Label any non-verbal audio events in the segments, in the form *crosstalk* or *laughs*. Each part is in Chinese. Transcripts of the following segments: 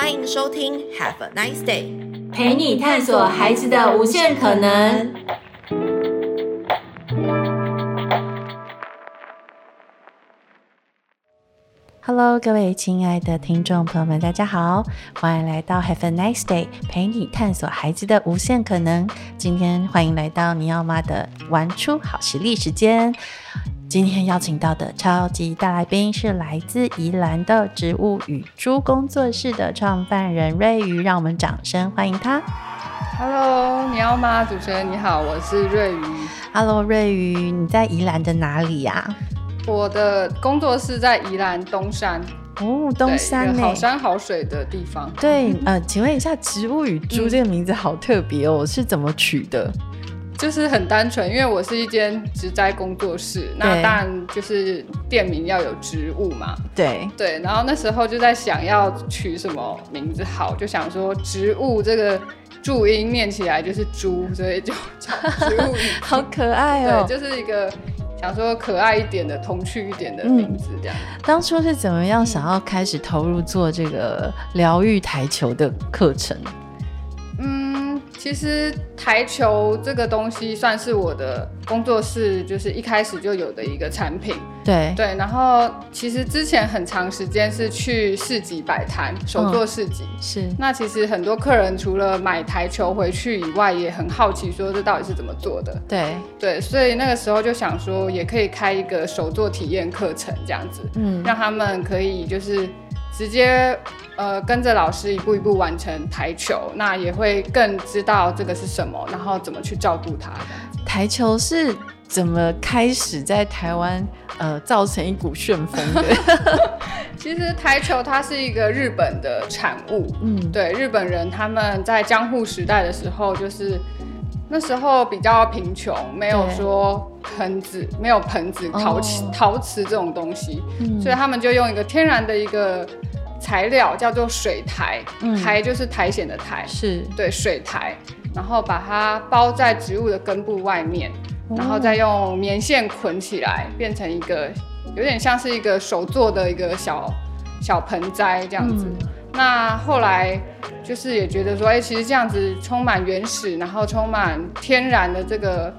欢迎收听 Have a nice day，陪你探索孩子的无限可能。Hello，各位亲爱的听众朋友们，大家好，欢迎来到 Have a nice day，陪你探索孩子的无限可能。今天欢迎来到尼奥妈的玩出好实力时间。今天邀请到的超级大来宾是来自宜兰的植物与猪工作室的创办人瑞瑜，让我们掌声欢迎他。Hello，你好吗主持人你好，我是瑞瑜。Hello，瑞瑜，你在宜兰的哪里呀、啊？我的工作室在宜兰东山。哦，东山呢，好山好水的地方。对，呃，请问一下，植物与猪这个名字好特别哦，嗯、是怎么取的？就是很单纯，因为我是一间植栽工作室，那当然就是店名要有植物嘛。对对，然后那时候就在想要取什么名字好，就想说植物这个注音念起来就是猪，所以就叫植物。好可爱哦！对，就是一个想说可爱一点的、童趣一点的名字这样。嗯，当初是怎么样想要开始投入做这个疗愈台球的课程？其实台球这个东西算是我的工作室，就是一开始就有的一个产品。对对，然后其实之前很长时间是去市集摆摊，手作市集。嗯、是。那其实很多客人除了买台球回去以外，也很好奇说这到底是怎么做的。对对，所以那个时候就想说，也可以开一个手作体验课程这样子，嗯，让他们可以就是。直接呃跟着老师一步一步完成台球，那也会更知道这个是什么，然后怎么去照顾它。台球是怎么开始在台湾呃造成一股旋风的？*laughs* 其实台球它是一个日本的产物，嗯，对，日本人他们在江户时代的时候，就是那时候比较贫穷，没有说盆子，没有盆子陶瓷、哦、陶瓷这种东西，嗯、所以他们就用一个天然的一个。材料叫做水苔，苔、嗯、就是苔藓的苔，是。对水苔，然后把它包在植物的根部外面，哦、然后再用棉线捆起来，变成一个有点像是一个手做的一个小小盆栽这样子。嗯、那后来就是也觉得说，哎、欸，其实这样子充满原始，然后充满天然的这个。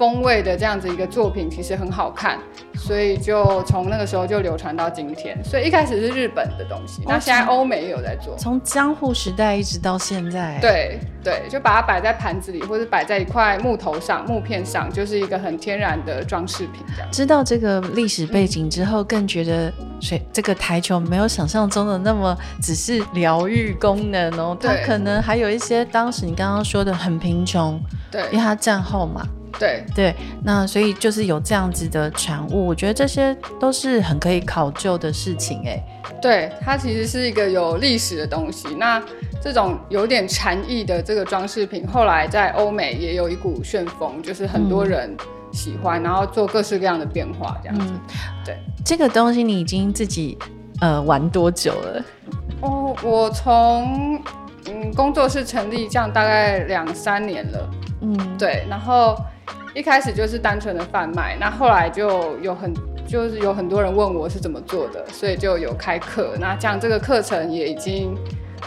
风味的这样子一个作品其实很好看，所以就从那个时候就流传到今天。所以一开始是日本的东西，那现在欧美也有在做。从江户时代一直到现在。对对，就把它摆在盘子里，或者摆在一块木头上、木片上，就是一个很天然的装饰品这样。知道这个历史背景之后，更觉得水这个台球没有想象中的那么只是疗愈功能哦，它可能还有一些当时你刚刚说的很贫穷，对，因为它战后嘛。对对，那所以就是有这样子的产物，我觉得这些都是很可以考究的事情哎。对，它其实是一个有历史的东西。那这种有点禅意的这个装饰品，后来在欧美也有一股旋风，就是很多人喜欢，嗯、然后做各式各样的变化这样子。嗯、对，这个东西你已经自己呃玩多久了？哦，我从嗯工作室成立这样大概两三年了。嗯，对，然后。一开始就是单纯的贩卖，那后来就有很就是有很多人问我是怎么做的，所以就有开课。那这样这个课程也已经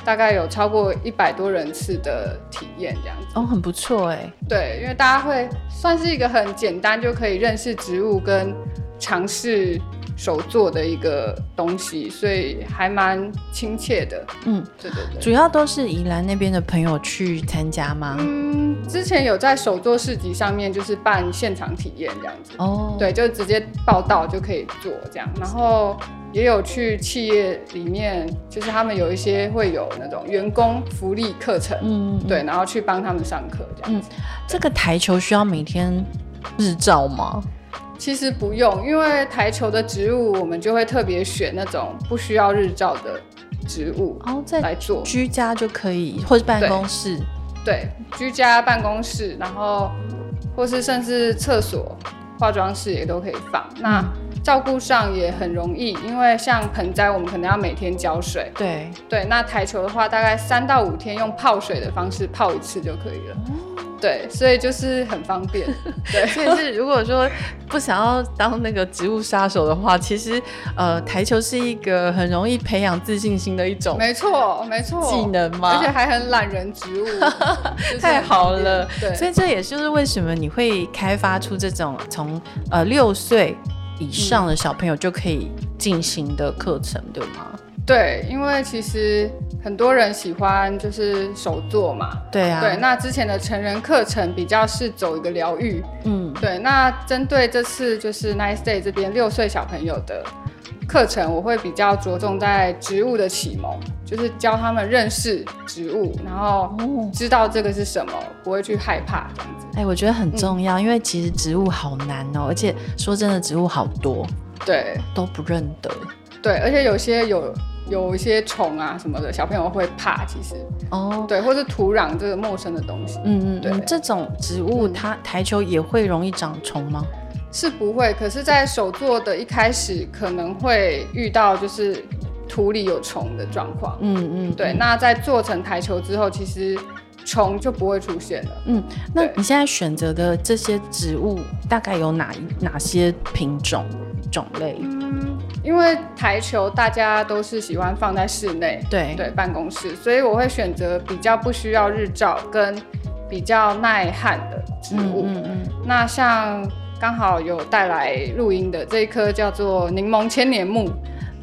大概有超过一百多人次的体验这样子。哦，很不错哎。对，因为大家会算是一个很简单就可以认识植物跟尝试。手做的一个东西，所以还蛮亲切的。嗯，对对对。主要都是宜兰那边的朋友去参加吗？嗯，之前有在手作市集上面就是办现场体验这样子。哦。对，就直接报到就可以做这样。然后也有去企业里面，就是他们有一些会有那种员工福利课程。嗯，嗯。对，然后去帮他们上课这样子。嗯。这个台球需要每天日照吗？其实不用，因为台球的植物，我们就会特别选那种不需要日照的植物，然后，再来做居家就可以，或是办公室，对，对，居家办公室，然后或是甚至厕所、化妆室也都可以放。嗯、那照顾上也很容易，因为像盆栽，我们可能要每天浇水，对对。那台球的话，大概三到五天用泡水的方式泡一次就可以了。哦对，所以就是很方便。*laughs* 对，所以是如果说不想要当那个植物杀手的话，*laughs* 其实呃，台球是一个很容易培养自信心的一种，没错，没错，技能嘛，而且还很懒人植物，*laughs* 太好了。对，所以这也就是为什么你会开发出这种从呃六岁以上的小朋友就可以进行的课程，嗯、对吗？对，因为其实很多人喜欢就是手作嘛。对啊。对，那之前的成人课程比较是走一个疗愈。嗯。对，那针对这次就是 Nice Day 这边六岁小朋友的课程，我会比较着重在植物的启蒙，就是教他们认识植物，然后知道这个是什么，不会去害怕这样子。哎，我觉得很重要，嗯、因为其实植物好难哦，而且说真的，植物好多，对，都不认得。对，而且有些有。有一些虫啊什么的，小朋友会怕，其实。哦，oh. 对，或是土壤这个陌生的东西，嗯嗯，对，这种植物它台球也会容易长虫吗？是不会，可是，在手作的一开始可能会遇到就是土里有虫的状况，嗯嗯，对，那在做成台球之后，其实虫就不会出现了，嗯，那你现在选择的这些植物大概有哪哪些品种种类？嗯因为台球大家都是喜欢放在室内，对对，办公室，所以我会选择比较不需要日照跟比较耐旱的植物。嗯嗯，嗯。那像刚好有带来录音的这一棵叫做柠檬千年木。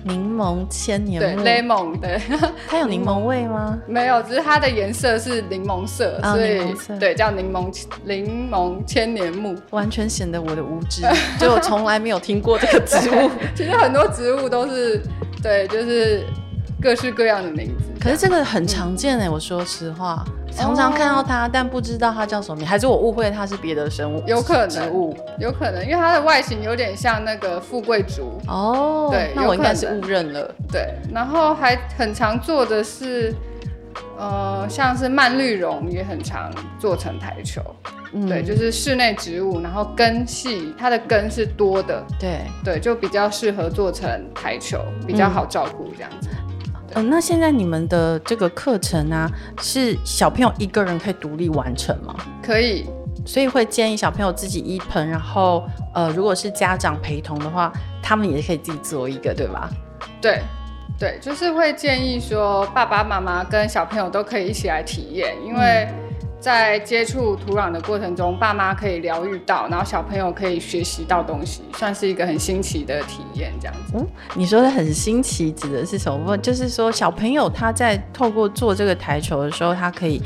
柠檬千年木，对，lemon，对，它有柠檬味吗？*laughs* 没有，只是它的颜色是柠檬色，哦、所以对，叫柠檬柠檬千年木，完全显得我的无知，*laughs* 就我从来没有听过这个植物。*laughs* 其实很多植物都是，对，就是各式各样的名字。可是这个很常见哎、我说实话。常常看到它，但不知道它叫什么名，还是我误会它是别的生物？有可能，植物有可能，因为它的外形有点像那个富贵竹哦。对，那我应该是误认了。对，然后还很常做的是，呃，像是蔓绿绒也很常做成台球。嗯、对，就是室内植物，然后根系，它的根是多的。对对，就比较适合做成台球，比较好照顾这样子。嗯嗯、呃，那现在你们的这个课程啊，是小朋友一个人可以独立完成吗？可以，所以会建议小朋友自己一盆，然后呃，如果是家长陪同的话，他们也可以自己做一个，对吧？对，对，就是会建议说爸爸妈妈跟小朋友都可以一起来体验，因为。嗯在接触土壤的过程中，爸妈可以疗愈到，然后小朋友可以学习到东西，算是一个很新奇的体验，这样子。嗯，你说的很新奇指的是什么？就是说小朋友他在透过做这个台球的时候，他可以。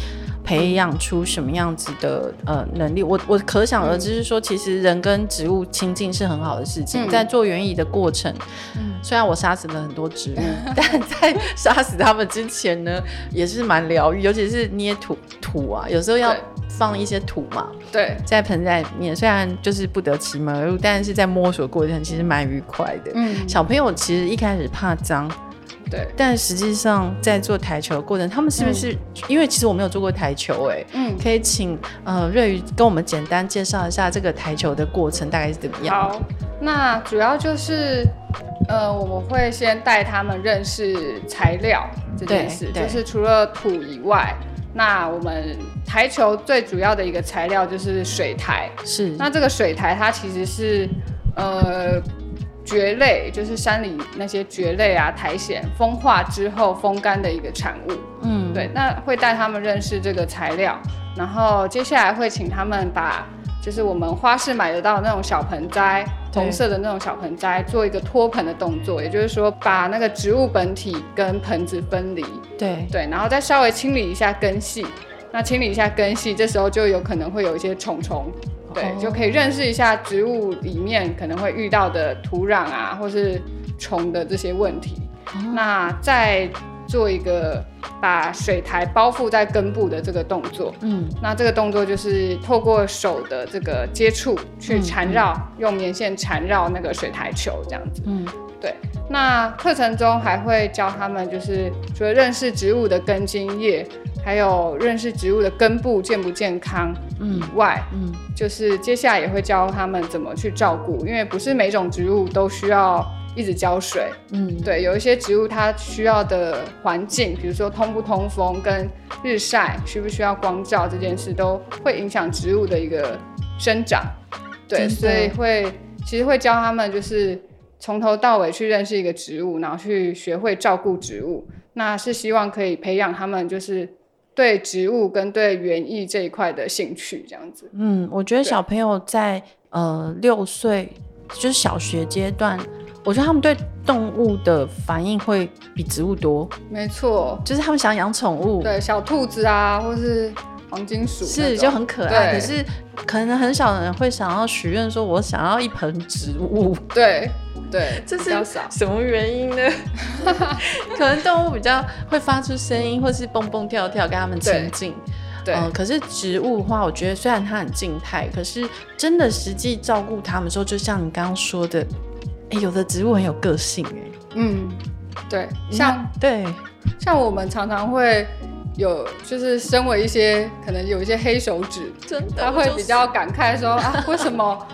培养出什么样子的呃能力？我我可想而知是说，其实人跟植物亲近是很好的事情。嗯、在做园艺的过程，嗯、虽然我杀死了很多植物，嗯、*laughs* 但在杀死它们之前呢，也是蛮疗愈。尤其是捏土土啊，有时候要放一些土嘛。对，在盆栽里面，虽然就是不得其门而入，但是在摸索过程其实蛮愉快的。嗯，小朋友其实一开始怕脏。对，但实际上在做台球的过程，他们是不是？嗯、因为其实我没有做过台球，哎，嗯，可以请呃瑞宇跟我们简单介绍一下这个台球的过程大概是怎么样？好，那主要就是呃，我们会先带他们认识材料这件事，就是除了土以外，那我们台球最主要的一个材料就是水台，是。那这个水台它其实是呃。蕨类就是山里那些蕨类啊，苔藓风化之后风干的一个产物。嗯，对，那会带他们认识这个材料，然后接下来会请他们把就是我们花市买得到那种小盆栽，红色的那种小盆栽，做一个托盆的动作，也就是说把那个植物本体跟盆子分离。对对，然后再稍微清理一下根系，那清理一下根系，这时候就有可能会有一些虫虫。对，就可以认识一下植物里面可能会遇到的土壤啊，或是虫的这些问题。哦、那再做一个把水苔包覆在根部的这个动作。嗯，那这个动作就是透过手的这个接触去缠绕，嗯嗯、用棉线缠绕那个水苔球这样子。嗯，对。那课程中还会教他们，就是除了认识植物的根茎叶。还有认识植物的根部健不健康以外，嗯，嗯，就是接下来也会教他们怎么去照顾，因为不是每种植物都需要一直浇水。嗯，对，有一些植物它需要的环境，比如说通不通风跟日晒，需不需要光照这件事，都会影响植物的一个生长。对，所以会其实会教他们就是从头到尾去认识一个植物，然后去学会照顾植物。那是希望可以培养他们就是对植物跟对园艺这一块的兴趣，这样子。嗯，我觉得小朋友在呃六岁就是小学阶段，我觉得他们对动物的反应会比植物多。没错，就是他们想养宠物，对小兔子啊，或是黄金鼠，是就很可爱。可是可能很少人会想要许愿说，我想要一盆植物。对。对，*laughs* 这是什么原因呢？*laughs* 可能动物比较会发出声音，或是蹦蹦跳跳，跟他们亲近。对，嗯，可是植物的话，我觉得虽然它很静态，可是真的实际照顾它们的时候，就像你刚刚说的，哎，有的植物很有个性，哎，嗯，对，像对，像我们常常会有，就是身为一些可能有一些黑手指，真的，他会比较感慨说啊，为什么？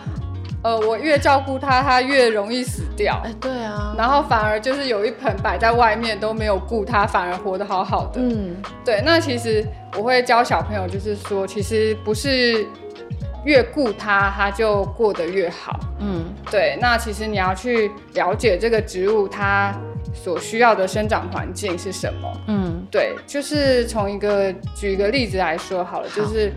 呃，我越照顾它，它越容易死掉。哎，对啊。然后反而就是有一盆摆在外面都没有顾它，反而活得好好的。嗯，对。那其实我会教小朋友，就是说，其实不是越顾它，它就过得越好。嗯，对。那其实你要去了解这个植物它所需要的生长环境是什么。嗯，对。就是从一个举一个例子来说好了，好就是。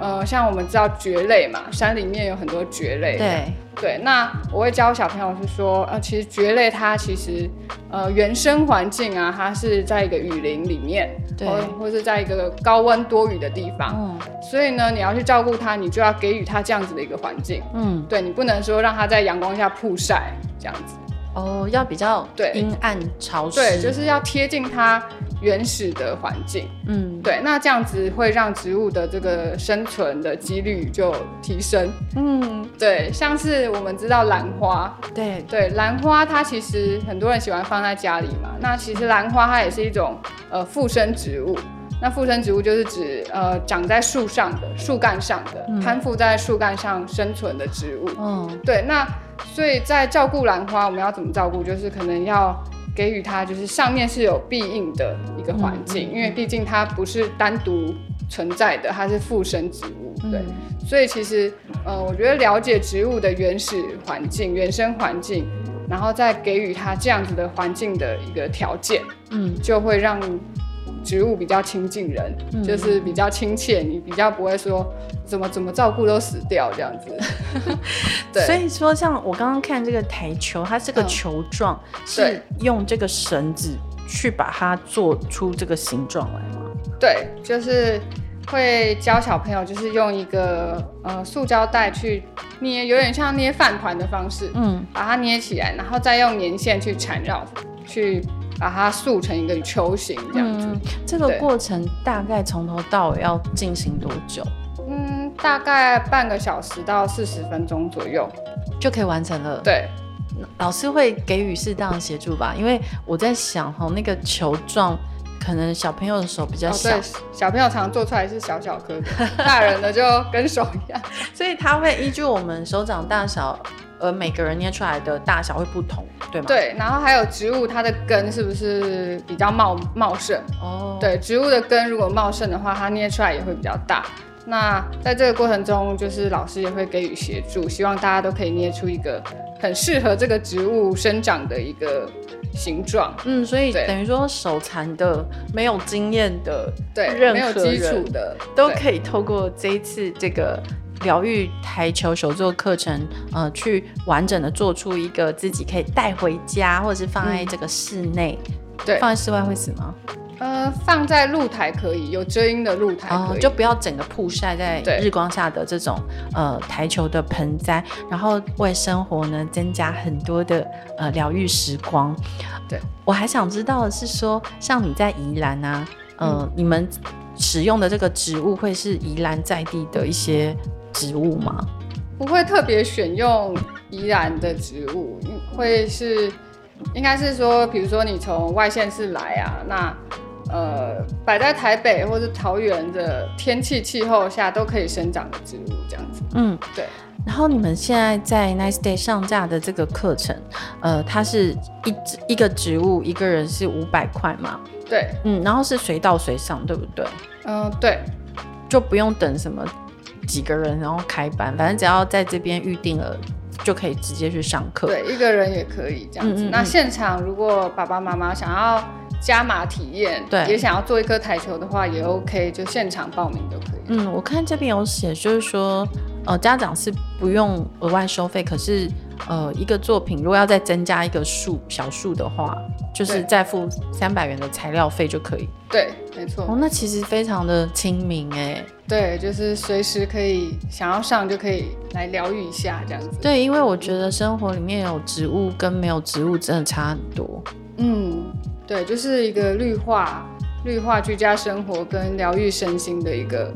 呃，像我们知道蕨类嘛，山里面有很多蕨类。对对，那我会教小朋友是说，呃，其实蕨类它其实，呃，原生环境啊，它是在一个雨林里面，对，或或是在一个高温多雨的地方。嗯。所以呢，你要去照顾它，你就要给予它这样子的一个环境。嗯。对，你不能说让它在阳光下曝晒这样子。哦，要比较对。阴暗潮湿。对，就是要贴近它。原始的环境，嗯，对，那这样子会让植物的这个生存的几率就提升，嗯，对，像是我们知道兰花，对。对，兰花它其实很多人喜欢放在家里嘛，那其实兰花它也是一种呃附生植物，那附生植物就是指呃长在树上的树干上的，嗯、攀附在树干上生存的植物，嗯，对，那所以在照顾兰花，我们要怎么照顾？就是可能要。给予它就是上面是有庇应的一个环境，因为毕竟它不是单独存在的，它是附生植物，对，嗯、所以其实呃，我觉得了解植物的原始环境、原生环境，然后再给予它这样子的环境的一个条件，嗯，就会让。植物比较亲近人，嗯、就是比较亲切，你比较不会说怎么怎么照顾都死掉这样子。*laughs* 对，所以说像我刚刚看这个台球，它是个球状，嗯、是用这个绳子去把它做出这个形状来吗？对，就是会教小朋友，就是用一个呃塑胶袋去捏，有点像捏饭团的方式，嗯，把它捏起来，然后再用棉线去缠绕，去。把它塑成一个球形这样子，嗯，这个过程大概从头到尾要进行多久？嗯，大概半个小时到四十分钟左右就可以完成了。对，老师会给予适当的协助吧？因为我在想哈，那个球状可能小朋友的手比较小，哦、小朋友常做出来是小小颗的，大人的就跟手一样，*laughs* 所以他会依据我们手掌大小。而每个人捏出来的大小会不同，对吗？对，然后还有植物它的根是不是比较茂茂盛？哦，对，植物的根如果茂盛的话，它捏出来也会比较大。那在这个过程中，就是老师也会给予协助，希望大家都可以捏出一个很适合这个植物生长的一个形状。嗯，所以等于说手残的、没有经验的、对，没有基础的，都可以透过这一次这个。疗愈台球手作课程，呃，去完整的做出一个自己可以带回家，或者是放在这个室内。嗯、对，放在室外会死吗？呃，放在露台可以，有遮阴的露台可以，呃，就不要整个曝晒在日光下的这种呃台球的盆栽，然后为生活呢增加很多的呃疗愈时光。对，我还想知道的是说，像你在宜兰啊，呃，嗯、你们使用的这个植物会是宜兰在地的一些。植物吗？不会特别选用宜兰的植物，会是应该是说，比如说你从外县市来啊，那呃摆在台北或者桃园的天气气候下都可以生长的植物，这样子。嗯，对。然后你们现在在 Nice Day 上架的这个课程，呃，它是一一个植物一个人是五百块嘛？对，嗯，然后是随到随上，对不对？嗯、呃，对，就不用等什么几个人然后开班，反正只要在这边预定了，就可以直接去上课。对，一个人也可以这样子。嗯嗯嗯，那现场如果爸爸妈妈想要加码体验，对，也想要做一颗台球的话，也 OK，就现场报名都可以。嗯，我看这边有写，就是说。呃，家长是不用额外收费，可是呃，一个作品如果要再增加一个数小数的话，就是再付三百元的材料费就可以。对，没错。哦，那其实非常的亲民哎。对，就是随时可以想要上就可以来疗愈一下这样子。对，因为我觉得生活里面有植物跟没有植物真的差很多。嗯，对，就是一个绿化、绿化居家生活跟疗愈身心的一个。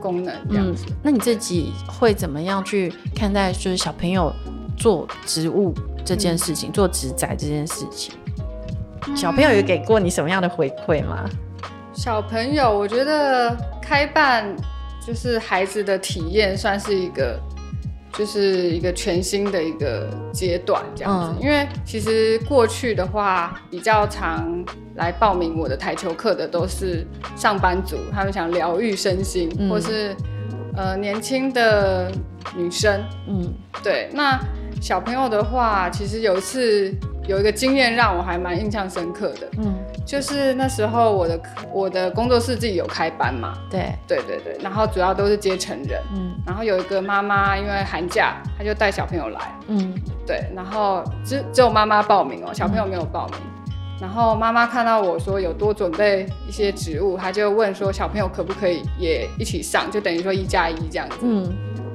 功能这样子，嗯，那你自己会怎么样去看待，就是小朋友做植物这件事情，嗯、做植栽这件事情？小朋友有给过你什么样的回馈吗？小朋友，我觉得开办就是孩子的体验，算是一个。就是一个全新的一个阶段这样子，嗯、因为其实过去的话，比较常来报名我的台球课的都是上班族，他们想疗愈身心，嗯、或是呃年轻的女生，嗯，对。那小朋友的话，其实有一次有一个经验让我还蛮印象深刻的，嗯。就是那时候我的我的工作室自己有开班嘛，对。对对对，然后主要都是接成人，嗯，然后有一个妈妈因为寒假，她就带小朋友来，嗯，对，然后只只有妈妈报名哦，小朋友没有报名，嗯、然后妈妈看到我说有多准备一些植物，她就问说小朋友可不可以也一起上，就等于说一加一这样子，嗯，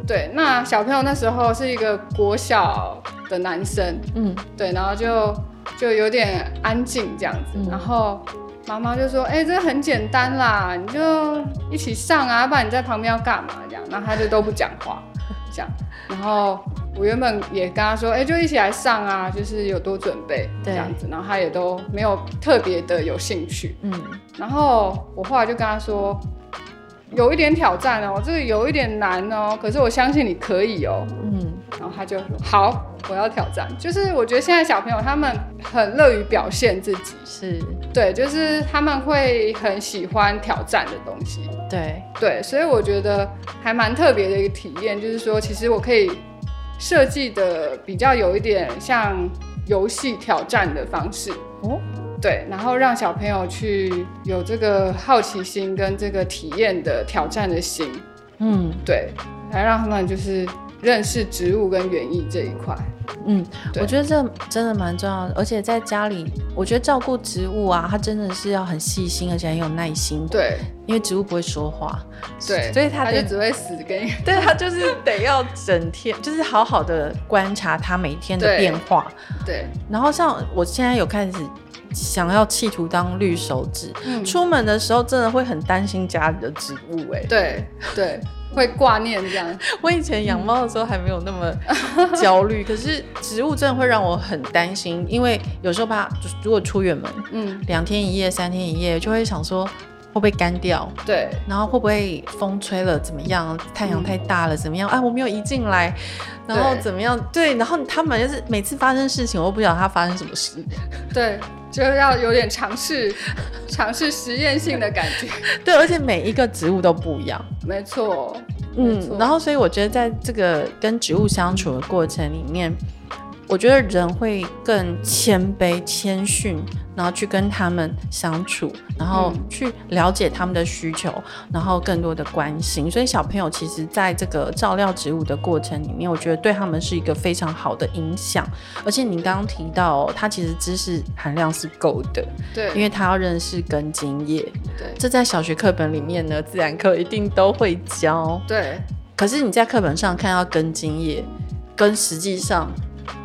对，那小朋友那时候是一个国小的男生，嗯，对，然后就。就有点安静这样子，嗯、然后妈妈就说：“哎、欸，这个很简单啦，你就一起上啊，不然你在旁边要干嘛？”这样，然后他就都不讲话，这样。然后我原本也跟他说：“哎、欸，就一起来上啊，就是有多准备这样子。”然后他也都没有特别的有兴趣。嗯。然后我后来就跟他说：“有一点挑战哦，这个有一点难哦，可是我相信你可以哦。”嗯。然后他就说：“好。”我要挑战，就是我觉得现在小朋友他们很乐于表现自己，是对，就是他们会很喜欢挑战的东西，对对，所以我觉得还蛮特别的一个体验，就是说其实我可以设计的比较有一点像游戏挑战的方式，哦，对，然后让小朋友去有这个好奇心跟这个体验的挑战的心，嗯，对，来让他们就是。认识植物跟园艺这一块，嗯，我觉得这真的蛮重要的。而且在家里，我觉得照顾植物啊，它真的是要很细心，而且很有耐心。对，因为植物不会说话，对，所以它就只会死跟。*laughs* 对，它就是得要整天，就是好好的观察它每天的变化。对。对然后像我现在有开始想要企图当绿手指，嗯、出门的时候真的会很担心家里的植物、欸。哎，对对。会挂念这样。*laughs* 我以前养猫的时候还没有那么焦虑，*laughs* 可是植物真的会让我很担心，因为有时候怕，如果出远门，嗯，两天一夜、三天一夜，就会想说会不会干掉？对，然后会不会风吹了怎么样？太阳太大了怎么样？啊，我没有移进来，然后怎么样？对，对，然后他们就是每次发生事情，我都不晓得他发生什么事。对。就要有点尝试，*laughs* 尝试实验性的感觉。对，而且每一个植物都不一样。没错，嗯，然后所以我觉得在这个跟植物相处的过程里面。我觉得人会更谦卑、谦逊，然后去跟他们相处，然后去了解他们的需求，然后更多的关心。所以小朋友其实在这个照料植物的过程里面，我觉得对他们是一个非常好的影响。而且你刚刚提到，他其实知识含量是够的，对，因为他要认识根茎叶，对，这在小学课本里面呢，自然课一定都会教，对。可是你在课本上看到根茎叶，跟实际上。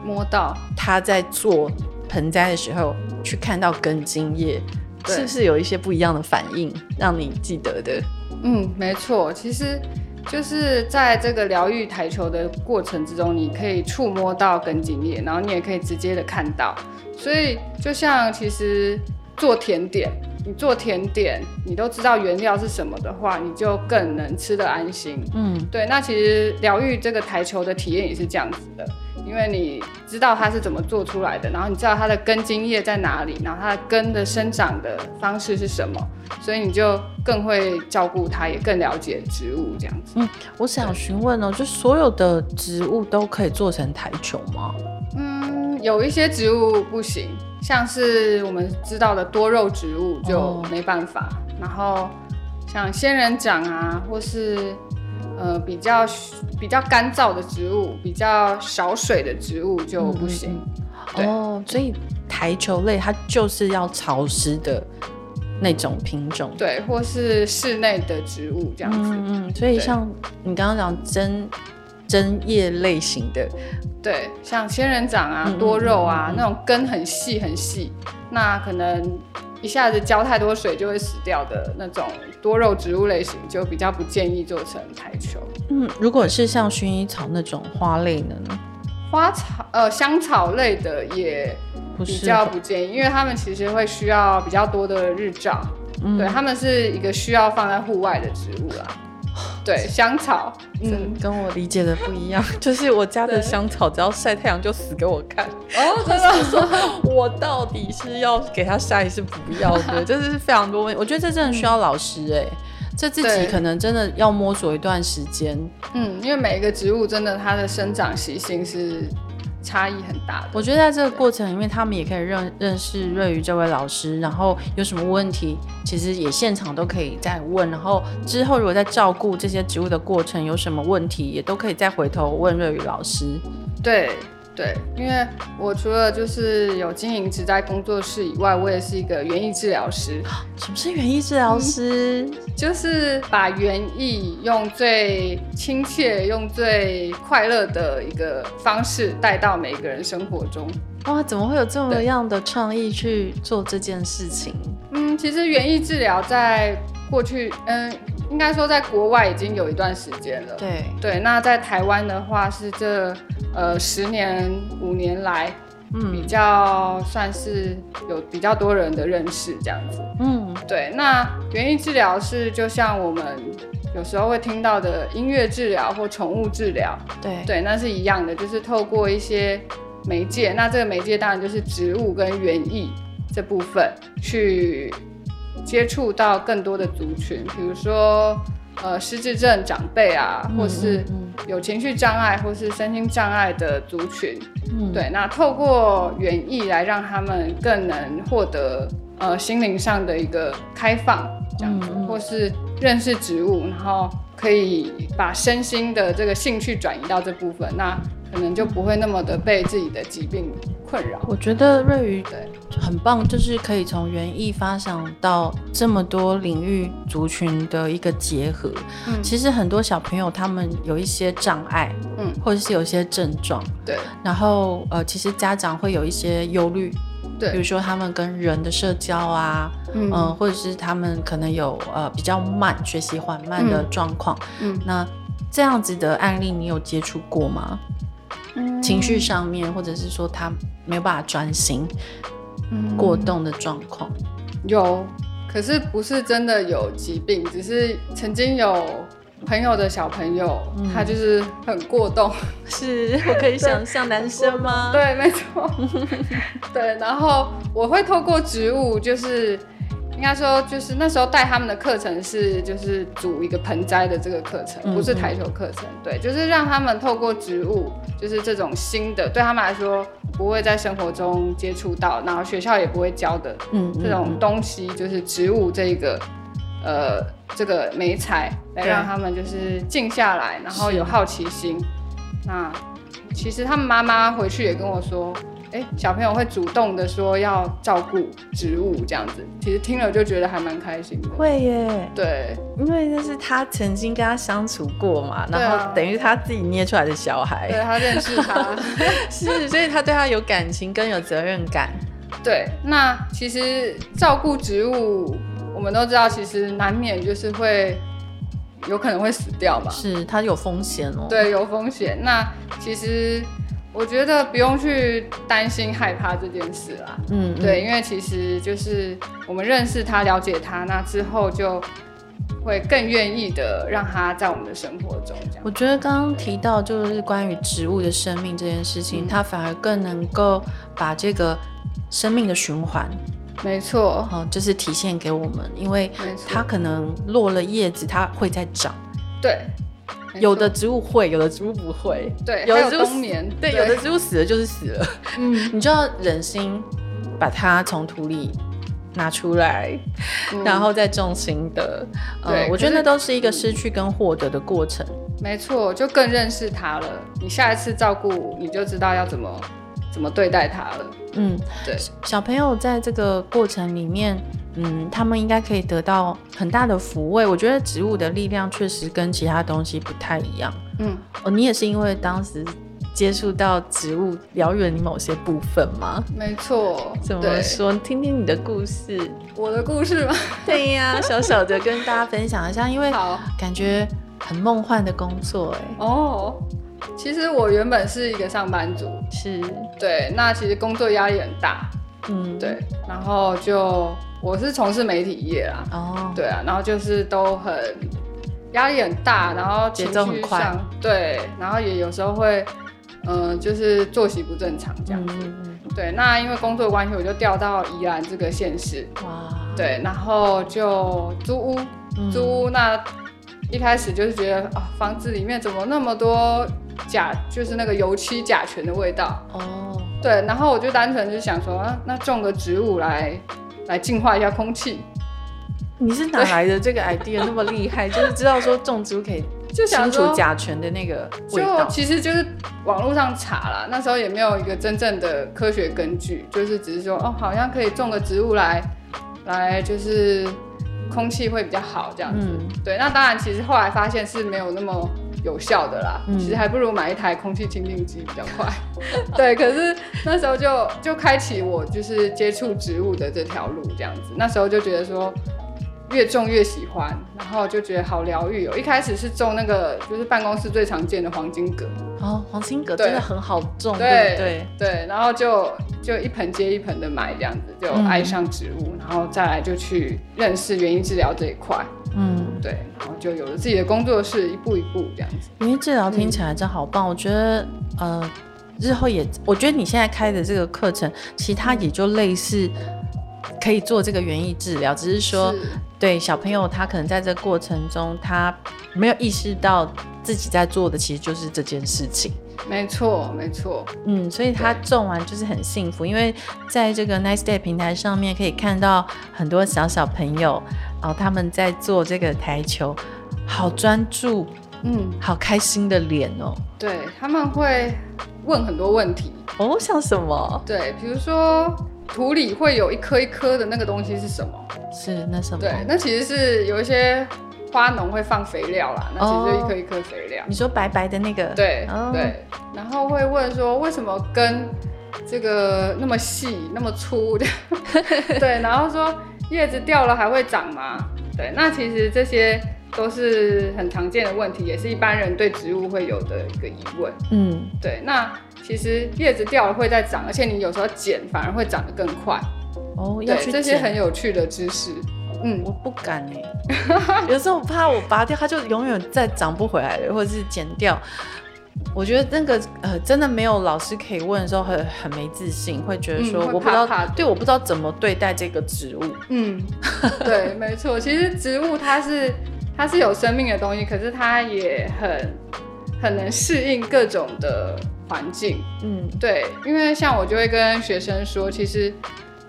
摸到他在做盆栽的时候，去看到根茎叶，是不是有一些不一样的反应，让你记得的？嗯，没错，其实就是在这个疗愈台球的过程之中，你可以触摸到根茎叶，然后你也可以直接的看到。所以就像其实做甜点，你做甜点，你都知道原料是什么的话，你就更能吃得安心。嗯，对。那其实疗愈这个台球的体验也是这样子的，因为你知道它是怎么做出来的，然后你知道它的根茎叶在哪里，然后它的根的生长的方式是什么，所以你就更会照顾它，也更了解植物这样子。嗯，我想询问哦，就所有的植物都可以做成台球吗？嗯，有一些植物不行。像是我们知道的多肉植物就没办法，哦、然后像仙人掌啊，或是呃比较比较干燥的植物，比较少水的植物就不行。嗯、哦，所以台球类它就是要潮湿的那种品种，对，或是室内的植物这样子。嗯嗯，所以像你刚刚讲针针叶类型的。对，像仙人掌啊、多肉啊，嗯嗯嗯嗯、那种根很细很细，那可能一下子浇太多水就会死掉的那种多肉植物类型，就比较不建议做成台球。嗯，如果是像薰衣草那种花类的呢？花草呃香草类的也比较不建议，因为它们其实会需要比较多的日照，嗯、对，它们是一个需要放在户外的植物啦。*laughs* 对，香草，*laughs* 嗯，跟我理解的不一样，*laughs* 就是我家的香草只要晒太阳就死给我看。哦，真的说，我到底是要给它晒是不要的？这是非常多问题，我觉得这真的需要老师哎，这自己可能真的要摸索一段时间。嗯，因为每一个植物真的它的生长习性是。差异很大的，我觉得在这个过程里面，他们也可以认认识瑞宇这位老师，然后有什么问题，其实也现场都可以再问，然后之后如果在照顾这些植物的过程有什么问题，也都可以再回头问瑞宇老师。对。对，因为我除了就是有经营植栽工作室以外，我也是一个园艺治疗师。*gasps* 什么是园艺治疗师？嗯，*laughs* 就是把园艺用最亲切、用最快乐的一个方式带到每个人生活中。哇，怎么会有这么样的创意去做这件事情？嗯，其实园艺治疗在过去，嗯。应该说，在国外已经有一段时间了。对对，那在台湾的话，是这呃十年五年来，嗯，比较算是有比较多人的认识这样子。嗯，对。那园艺治疗是就像我们有时候会听到的音乐治疗或宠物治疗。对对，那是一样的，就是透过一些媒介，那这个媒介当然就是植物跟园艺这部分去。接触到更多的族群，比如说，呃，失智症长辈啊，或是有情绪障碍或是身心障碍的族群，嗯，对，那透过园艺来让他们更能获得呃心灵上的一个开放，这样子，嗯，或是认识植物，然后可以把身心的这个兴趣转移到这部分，那可能就不会那么的被自己的疾病困扰。我觉得瑞宇对。很棒，就是可以从园艺发想到这么多领域族群的一个结合。嗯，其实很多小朋友他们有一些障碍，嗯，或者是有一些症状，对。然后呃，其实家长会有一些忧虑，对，比如说他们跟人的社交啊，嗯、呃，或者是他们可能有呃比较慢学习缓慢的状况，嗯，那这样子的案例你有接触过吗？嗯，情绪上面，或者是说他没有办法专心。过动的状况、嗯、有，可是不是真的有疾病，只是曾经有朋友的小朋友，嗯、他就是很过动。*laughs* 是我可以想象男生吗？对，没错。对，然后我会透过植物，就是。应该说，就是那时候带他们的课程是，就是组一个盆栽的这个课程，不是台球课程。对，就是让他们透过植物，就是这种新的，对他们来说不会在生活中接触到，然后学校也不会教的，嗯，这种东西，就是植物这个，呃，这个美材，来让他们就是静下来，然后有好奇心。那其实他们妈妈回去也跟我说。哎，小朋友会主动的说要照顾植物这样子，其实听了就觉得还蛮开心的。会耶，对，因为那是他曾经跟他相处过嘛，然后等于他自己捏出来的小孩，对，他认识他，*laughs* 是，所以他对他有感情跟有责任感。对，那其实照顾植物，我们都知道，其实难免就是会有可能会死掉嘛，是，它有风险哦。对，有风险。那其实。我觉得不用去担心害怕这件事啦。嗯，嗯，对，因为其实就是我们认识他、了解他，那之后就会更愿意的让他在我们的生活中。这样，我觉得刚刚提到就是关于植物的生命这件事情，它反而更能够把这个生命的循环。没错，哦，就是体现给我们，因为它可能落了叶子，它会再长。对，有的植物会，有的植物不会。对，有的植物冬眠，对，有的植物死了就是死了。嗯，你就要忍心把它从土里拿出来，嗯、然后再种新的。对、呃，我觉得那都是一个失去跟获得的过程。没错，就更认识它了。你下一次照顾，你就知道要怎么怎么对待它了。嗯，对，小朋友在这个过程里面，嗯，他们应该可以得到很大的抚慰。我觉得植物的力量确实跟其他东西不太一样。嗯，哦，你也是因为当时接触到植物，疗愈你某些部分吗？没错。怎么说？听听你的故事。我的故事吗？对呀，小小的跟大家分享一下，因为感觉很梦幻的工作，哎。哦。其实我原本是一个上班族，是对，那其实工作压力很大，嗯，对，然后就我是从事媒体业啊，哦，对啊，然后就是都很压力很大，然后节奏很快，对，然后也有时候会，嗯、呃，就是作息不正常这样子，嗯、对，那因为工作关系，我就调到宜兰这个县市，哇，对，然后就租屋，租屋，那一开始就是觉得啊，房子里面怎么那么多。甲就是那个油漆甲醛的味道。哦，对，然后我就单纯就想说，啊，那种个植物来来净化一下空气。你是哪来的这个 *laughs* idea 那么厉害？就是知道说种植物可以就清除甲醛的那个味道。就其实就是网络上查啦，那时候也没有一个真正的科学根据，就是只是说哦，好像可以种个植物来来就是空气会比较好这样子。嗯，对，那当然其实后来发现是没有那么。有效的啦，嗯、其实还不如买一台空气清净机比较快。*laughs* 对，可是那时候就就开启我就是接触植物的这条路，这样子。那时候就觉得说越种越喜欢，然后就觉得好疗愈哦。一开始是种那个就是办公室最常见的黄金葛哦，黄金葛真的很好种，对对对，然后就就一盆接一盆的买这样子，就爱上植物，嗯、然后再来就去认识原因治疗这一块。嗯，对，然后就有了自己的工作室，一步一步这样子。因为治疗听起来真好棒，嗯、我觉得，呃，日后也，我觉得你现在开的这个课程，其他也就类似可以做这个园艺治疗，只是说，是对小朋友他可能在这个过程中，他没有意识到自己在做的其实就是这件事情。没错，没错，嗯，所以他种完就是很幸福，因为在这个 Nice Day 平台上面可以看到很多小小朋友。哦，他们在做这个台球，好专注，嗯，好开心的脸哦。对，他们会问很多问题哦，像什么？对，比如说土里会有一颗一颗的那个东西是什么？是那什么？对，那其实是有一些花农会放肥料啦，那其实就一颗一颗肥料。哦，你说白白的那个？对，哦，对，然后会问说为什么根这个那么细那么粗的？*laughs* 对，然后说。叶子掉了还会长吗？对，那其实这些都是很常见的问题，也是一般人对植物会有的一个疑问。嗯，对。那其实叶子掉了会再长，而且你有时候剪反而会长得更快。哦，要去。对，这些很有趣的知识。嗯，我不敢哎，*laughs* 有时候我怕我拔掉它就永远再长不回来了，或者是剪掉。我觉得那个呃，真的没有老师可以问的时候，很很没自信，会觉得说我不知道，嗯、对，我不知道怎么对待这个植物。嗯，对，没错，其实植物它是它是有生命的东西，可是它也很很能适应各种的环境。嗯，对，因为像我就会跟学生说，其实。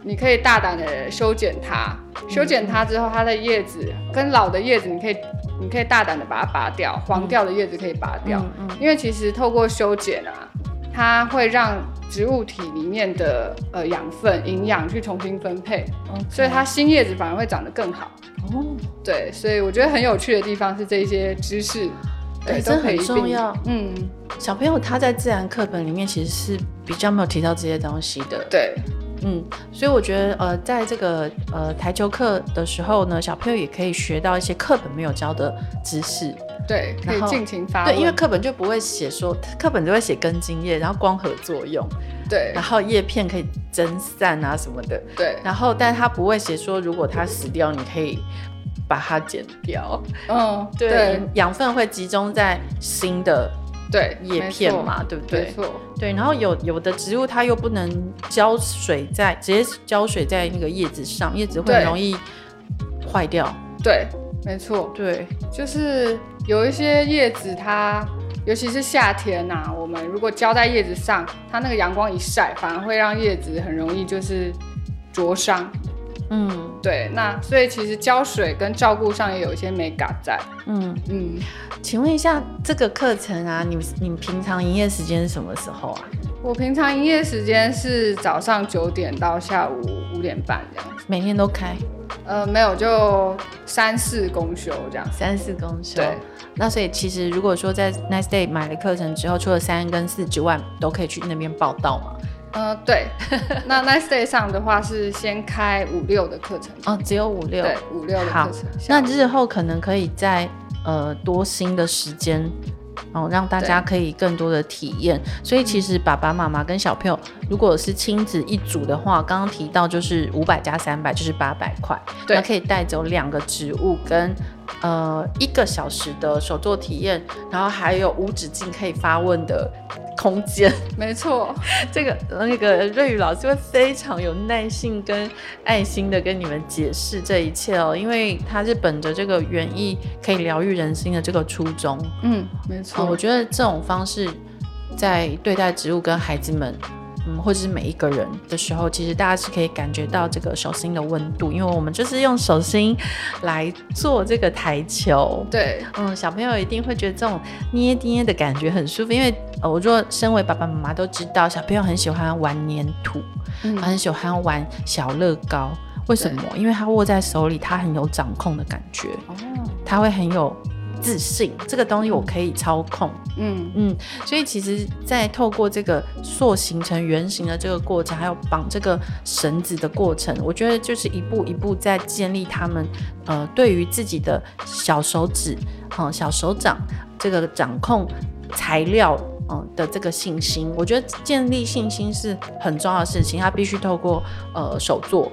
你可以大胆的修剪它，修剪它之后，它的叶子跟老的叶子，你可以，你可以大胆的把它拔掉，黄掉的叶子可以拔掉，嗯嗯、因为其实透过修剪啊，它会让植物体里面的呃养分、营养去重新分配.所以它新叶子反而会长得更好。哦，对，所以我觉得很有趣的地方是这些知识，对，这很重要。嗯，小朋友他在自然课本里面其实是比较没有提到这些东西的。对。嗯，所以我觉得，呃，在这个呃台球课的时候呢，小朋友也可以学到一些课本没有教的知识。对，可以尽情发问。对，因为课本就不会写说，课本就会写根茎叶，然后光合作用，对，然后叶片可以蒸散啊什么的，对。然后，但它不会写说，如果它死掉，你可以把它剪掉。嗯，对，对养分会集中在新的对叶片嘛，对不对？没错。对，然后有有的植物它又不能浇水在直接浇水在那个叶子上，叶子会很容易坏掉。对，没错。对，就是有一些叶子它，尤其是夏天呐、啊，我们如果浇在叶子上，它那个阳光一晒，反而会让叶子很容易就是灼伤。嗯，对。那所以其实浇水跟照顾上也有一些美感在。嗯嗯。请问一下，这个课程啊，你们你们平常营业时间是什么时候啊？我平常营业时间是早上九点到下午五点半这样子。每天都开？呃，没有，就三四公休这样。三四公休。对。那所以其实如果说在 Nice Day 买了课程之后，除了三跟四之外，都可以去那边报到吗？呃，对。*laughs* 那 Nice Day 上的话是先开五六的课程。哦，只有五六。对，五六的课程。那日后可能可以在。呃，多新的时间，哦，让大家可以更多的体验。所以其实爸爸妈妈跟小朋友，如果是亲子一组的话，刚刚提到就是五百加三百，就是八百块，那可以带走两个植物跟呃一个小时的手作体验，然后还有无止境可以发问的。空间，*laughs* *laughs* 没错，这个那个瑞宇老师会非常有耐性跟爱心的跟你们解释这一切哦，因为他是本着这个园艺可以疗愈人心的这个初衷。嗯，没错，哦，我觉得这种方式在对待植物跟孩子们。嗯，或者是每一个人的时候，其实大家是可以感觉到这个手心的温度，因为我们就是用手心来做这个台球。对，嗯，小朋友一定会觉得这种捏捏的感觉很舒服，因为呃，我说身为爸爸妈妈都知道，小朋友很喜欢玩粘土，嗯，很喜欢玩小乐高。为什么？因为他握在手里，他很有掌控的感觉，哦，他会很有。自信，这个东西我可以操控，嗯。嗯，所以其实，在透过这个塑形成圆形的这个过程，还有绑这个绳子的过程，我觉得就是一步一步在建立他们，呃，对于自己的小手指，嗯，小手掌这个掌控材料，嗯的这个信心。我觉得建立信心是很重要的事情，他必须透过呃手作。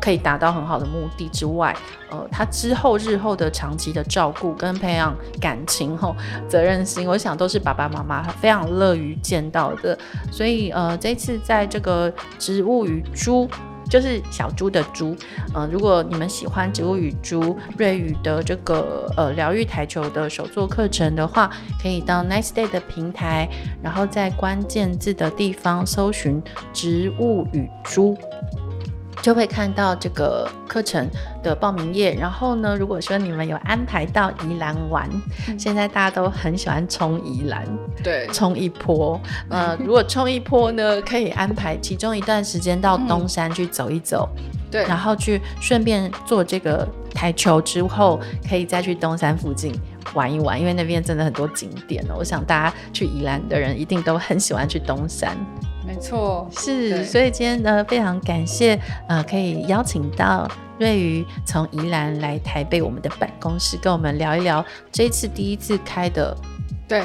可以达到很好的目的之外，呃，他之后日后的长期的照顾跟培养感情后责任心，我想都是爸爸妈妈非常乐于见到的。所以，呃，这次在这个植物与猪，就是小猪的猪，嗯，如果你们喜欢植物与猪瑞宇的这个呃疗愈台球的手作课程的话，可以到 Nice Day 的平台，然后在关键字的地方搜寻植物与猪。就会看到这个课程的报名页，然后呢，如果说你们有安排到宜兰玩，嗯、现在大家都很喜欢冲宜兰，对，冲一波。呃，如果冲一波呢，可以安排其中一段时间到东山去走一走，对、嗯，然后去顺便做这个台球之后，可以再去东山附近玩一玩，因为那边真的很多景点哦。我想大家去宜兰的人一定都很喜欢去东山。没错，是，所以今天呢，非常感谢，呃，可以邀请到瑞瑜从宜兰来台北我们的办公室，跟我们聊一聊这一次第一次开的对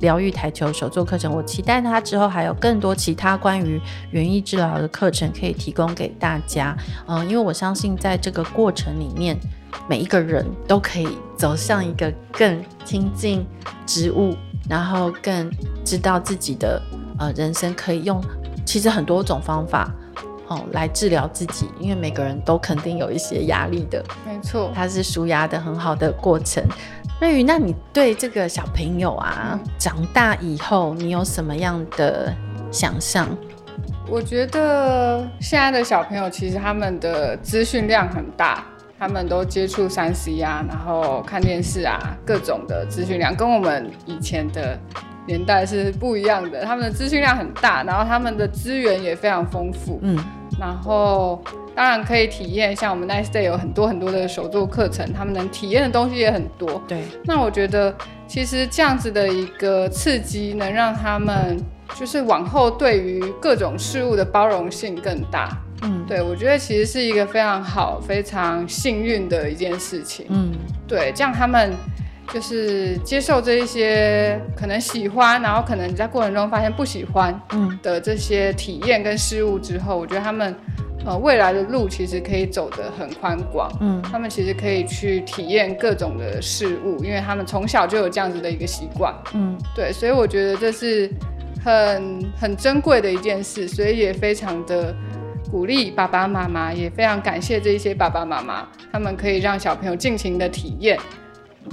疗愈台球手作课程。我期待他之后还有更多其他关于园艺治疗的课程可以提供给大家。嗯、呃，因为我相信在这个过程里面，每一个人都可以走向一个更亲近植物，然后更知道自己的。呃，人生可以用，其实很多种方法，哦，来治疗自己，因为每个人都肯定有一些压力的，没错，它是舒压的很好的过程。瑞宇，那你对这个小朋友啊，嗯、长大以后，你有什么样的想象？我觉得现在的小朋友其实他们的资讯量很大，他们都接触三 C 啊，然后看电视啊，各种的资讯量跟我们以前的。年代是不一样的，他们的资讯量很大，然后他们的资源也非常丰富，嗯，然后当然可以体验，像我们 Nice Day 有很多很多的手作课程，他们能体验的东西也很多，对。那我觉得其实这样子的一个刺激，能让他们就是往后对于各种事物的包容性更大，嗯，对，我觉得其实是一个非常好、非常幸运的一件事情，嗯，对，这样他们。就是接受这一些可能喜欢，然后可能你在过程中发现不喜欢嗯的这些体验跟事物之后，我觉得他们呃未来的路其实可以走得很宽广。嗯，他们其实可以去体验各种的事物，因为他们从小就有这样子的一个习惯。嗯，对，所以我觉得这是很很珍贵的一件事，所以也非常的鼓励爸爸妈妈，也非常感谢这一些爸爸妈妈，他们可以让小朋友尽情的体验。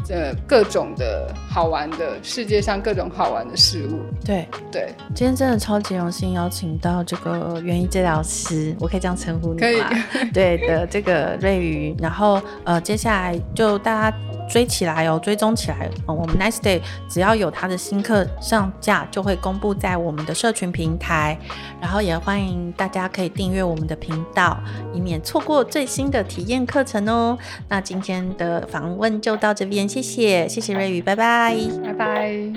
这各种的好玩的世界上各种好玩的事物，对对，今天真的超级荣幸邀请到这个园艺治疗师，我可以这样称呼你吗？可以。*laughs* 对的，这个瑞宇，然后呃，接下来就大家。追起来哦，追踪起来。嗯，我们 Nice Day 只要有他的新课上架，就会公布在我们的社群平台。然后也欢迎大家可以订阅我们的频道，以免错过最新的体验课程哦。那今天的访问就到这边，谢谢，谢谢瑞宇，拜拜，拜拜。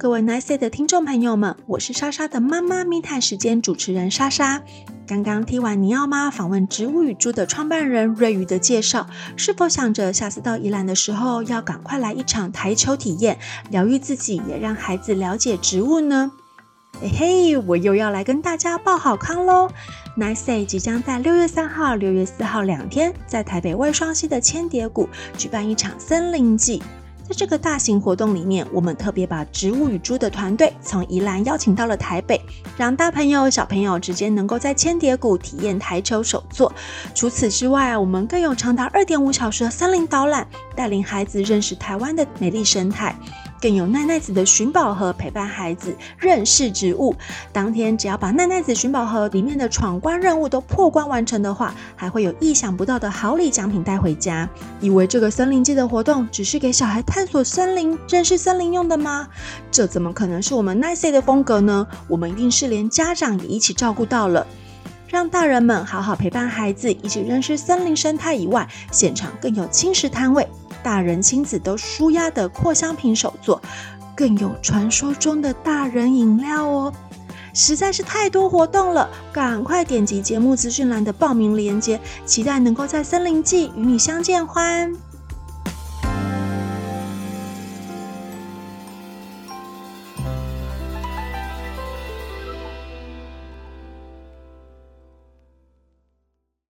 各位 Nice 的听众朋友们，我是莎莎的妈妈咪探时间主持人莎莎。刚刚听完尼奥妈访问植物与猪的创办人瑞宇的介绍，是否想着下次到宜兰的时候要赶快来一场台球体验，疗愈自己，也让孩子了解植物呢？嘿嘿，我又要来跟大家报好康喽！Nice 即将在六月三号、六月四号两天，在台北外双溪的千蝶谷举办一场森林季。在这个大型活动里面，我们特别把植物与猪的团队从宜兰邀请到了台北，让大朋友小朋友直接能够在千叠谷体验台球手作。除此之外，我们更有长达二点五小时的森林导览，带领孩子认识台湾的美丽生态。更有奈奈子的寻宝盒陪伴孩子认识植物。当天只要把奈奈子寻宝盒里面的闯关任务都破关完成的话，还会有意想不到的好礼奖品带回家。以为这个森林季的活动只是给小孩探索森林、认识森林用的吗？这怎么可能是我们 Nice 的风格呢？我们一定是连家长也一起照顾到了，让大人们好好陪伴孩子一起认识森林生态以外，现场更有轻食摊位。大人亲子都舒压的扩香瓶手作，更有传说中的大人饮料哦，实在是太多活动了！赶快点击节目资讯栏的报名链接，期待能够在森林季与你相见欢。